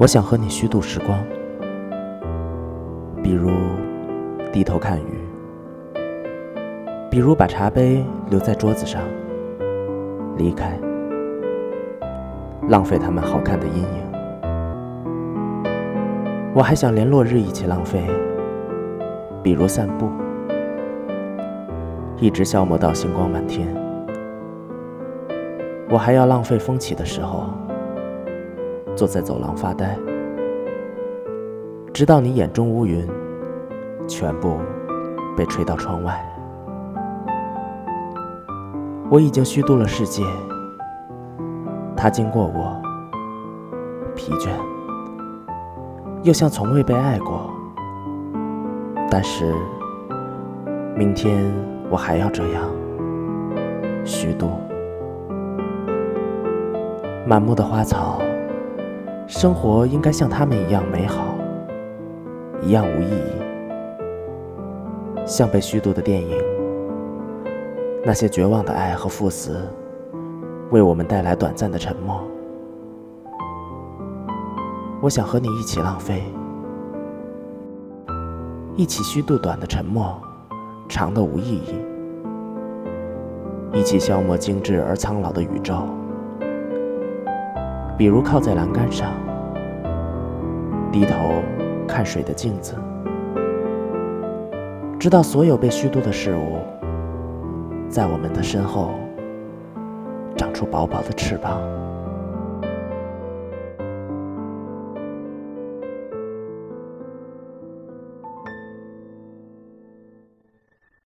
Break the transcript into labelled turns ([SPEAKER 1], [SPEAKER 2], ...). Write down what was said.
[SPEAKER 1] 我想和你虚度时光，比如低头看鱼，比如把茶杯留在桌子上，离开，浪费他们好看的阴影。我还想连落日一起浪费，比如散步，一直消磨到星光满天。我还要浪费风起的时候。坐在走廊发呆，直到你眼中乌云全部被吹到窗外。我已经虚度了世界，它经过我，疲倦，又像从未被爱过。但是，明天我还要这样虚度。满目的花草。生活应该像他们一样美好，一样无意义，像被虚度的电影。那些绝望的爱和赴死，为我们带来短暂的沉默。我想和你一起浪费，一起虚度短的沉默，长的无意义，一起消磨精致而苍老的宇宙。比如靠在栏杆上，低头看水的镜子，知道所有被虚度的事物，在我们的身后长出薄薄的翅膀。